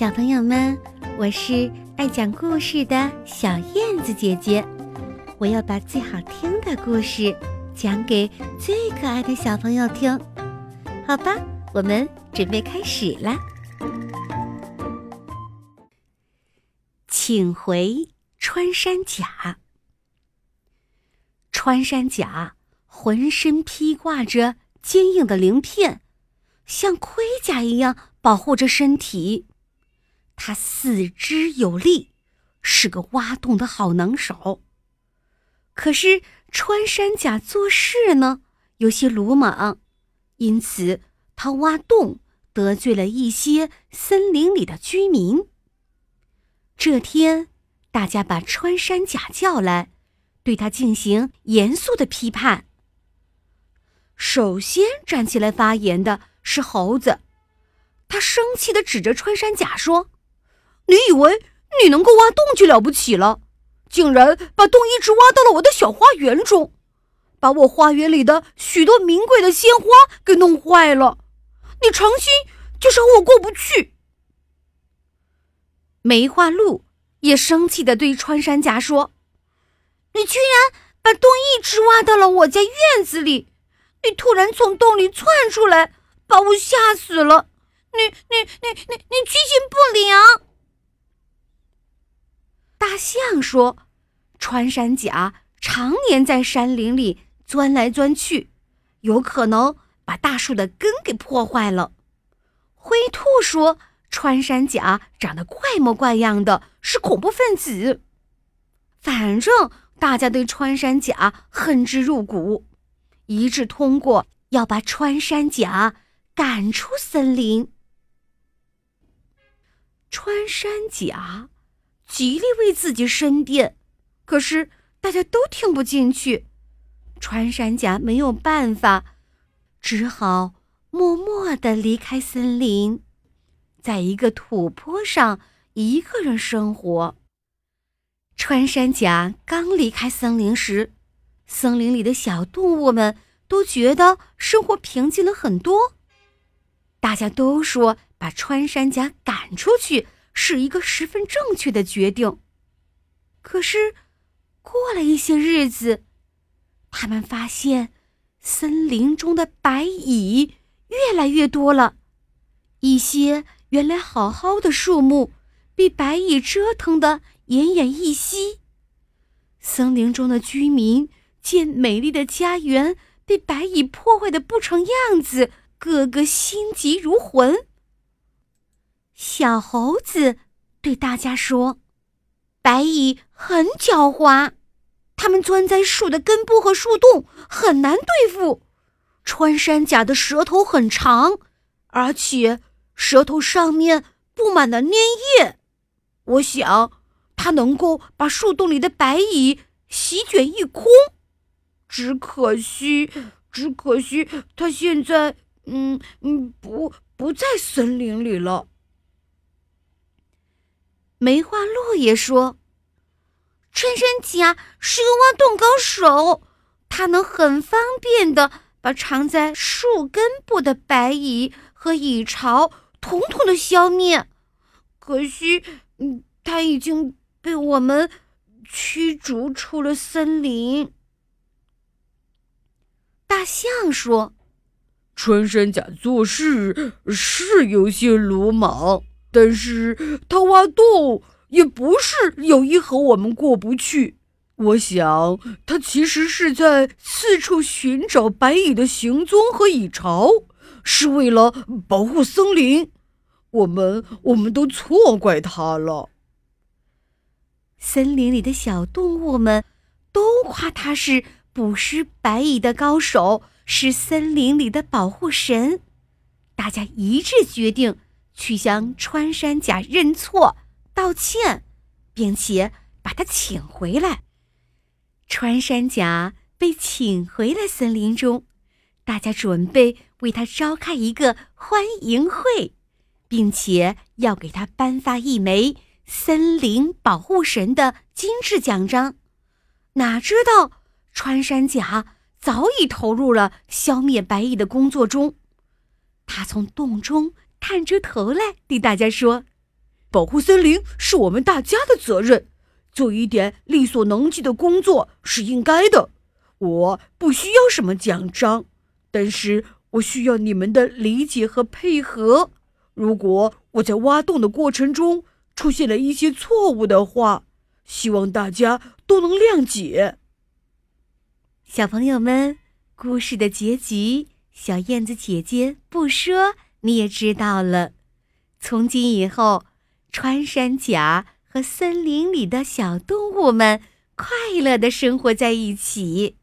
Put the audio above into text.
小朋友们，我是爱讲故事的小燕子姐姐，我要把最好听的故事讲给最可爱的小朋友听，好吧？我们准备开始啦！请回穿山甲。穿山甲浑身披挂着坚硬的鳞片，像盔甲一样保护着身体。他四肢有力，是个挖洞的好能手。可是穿山甲做事呢，有些鲁莽，因此他挖洞得罪了一些森林里的居民。这天，大家把穿山甲叫来，对他进行严肃的批判。首先站起来发言的是猴子，他生气的指着穿山甲说。你以为你能够挖洞就了不起了？竟然把洞一直挖到了我的小花园中，把我花园里的许多名贵的鲜花给弄坏了。你诚心就是和我过不去。梅花鹿也生气的对穿山甲说：“你居然把洞一直挖到了我家院子里！你突然从洞里窜出来，把我吓死了！你、你、你、你、你居心不良！”大象说：“穿山甲常年在山林里钻来钻去，有可能把大树的根给破坏了。”灰兔说：“穿山甲长得怪模怪样的，是恐怖分子。”反正大家对穿山甲恨之入骨，一致通过要把穿山甲赶出森林。穿山甲。极力为自己申辩，可是大家都听不进去。穿山甲没有办法，只好默默的离开森林，在一个土坡上一个人生活。穿山甲刚离开森林时，森林里的小动物们都觉得生活平静了很多。大家都说把穿山甲赶出去。是一个十分正确的决定。可是，过了一些日子，他们发现森林中的白蚁越来越多了。一些原来好好的树木被白蚁折腾的奄奄一息。森林中的居民见美丽的家园被白蚁破坏的不成样子，个个心急如焚。小猴子对大家说：“白蚁很狡猾，它们钻在树的根部和树洞，很难对付。穿山甲的舌头很长，而且舌头上面布满了粘液。我想，它能够把树洞里的白蚁席卷一空。只可惜，只可惜，它现在……嗯嗯，不，不在森林里了。”梅花鹿也说：“穿山甲是个挖洞高手，它能很方便的把藏在树根部的白蚁和蚁巢统统的消灭。可惜，嗯，它已经被我们驱逐出了森林。”大象说：“穿山甲做事是有些鲁莽。”但是他挖洞也不是有意和我们过不去。我想他其实是在四处寻找白蚁的行踪和蚁巢，是为了保护森林。我们我们都错怪他了。森林里的小动物们都夸他是捕食白蚁的高手，是森林里的保护神。大家一致决定。去向穿山甲认错、道歉，并且把他请回来。穿山甲被请回了森林中，大家准备为他召开一个欢迎会，并且要给他颁发一枚森林保护神的金质奖章。哪知道穿山甲早已投入了消灭白蚁的工作中，他从洞中。探出头来对大家说：“保护森林是我们大家的责任，做一点力所能及的工作是应该的。我不需要什么奖章，但是我需要你们的理解和配合。如果我在挖洞的过程中出现了一些错误的话，希望大家都能谅解。小朋友们，故事的结局，小燕子姐姐不说你也知道了。从今以后，穿山甲和森林里的小动物们快乐的生活在一起。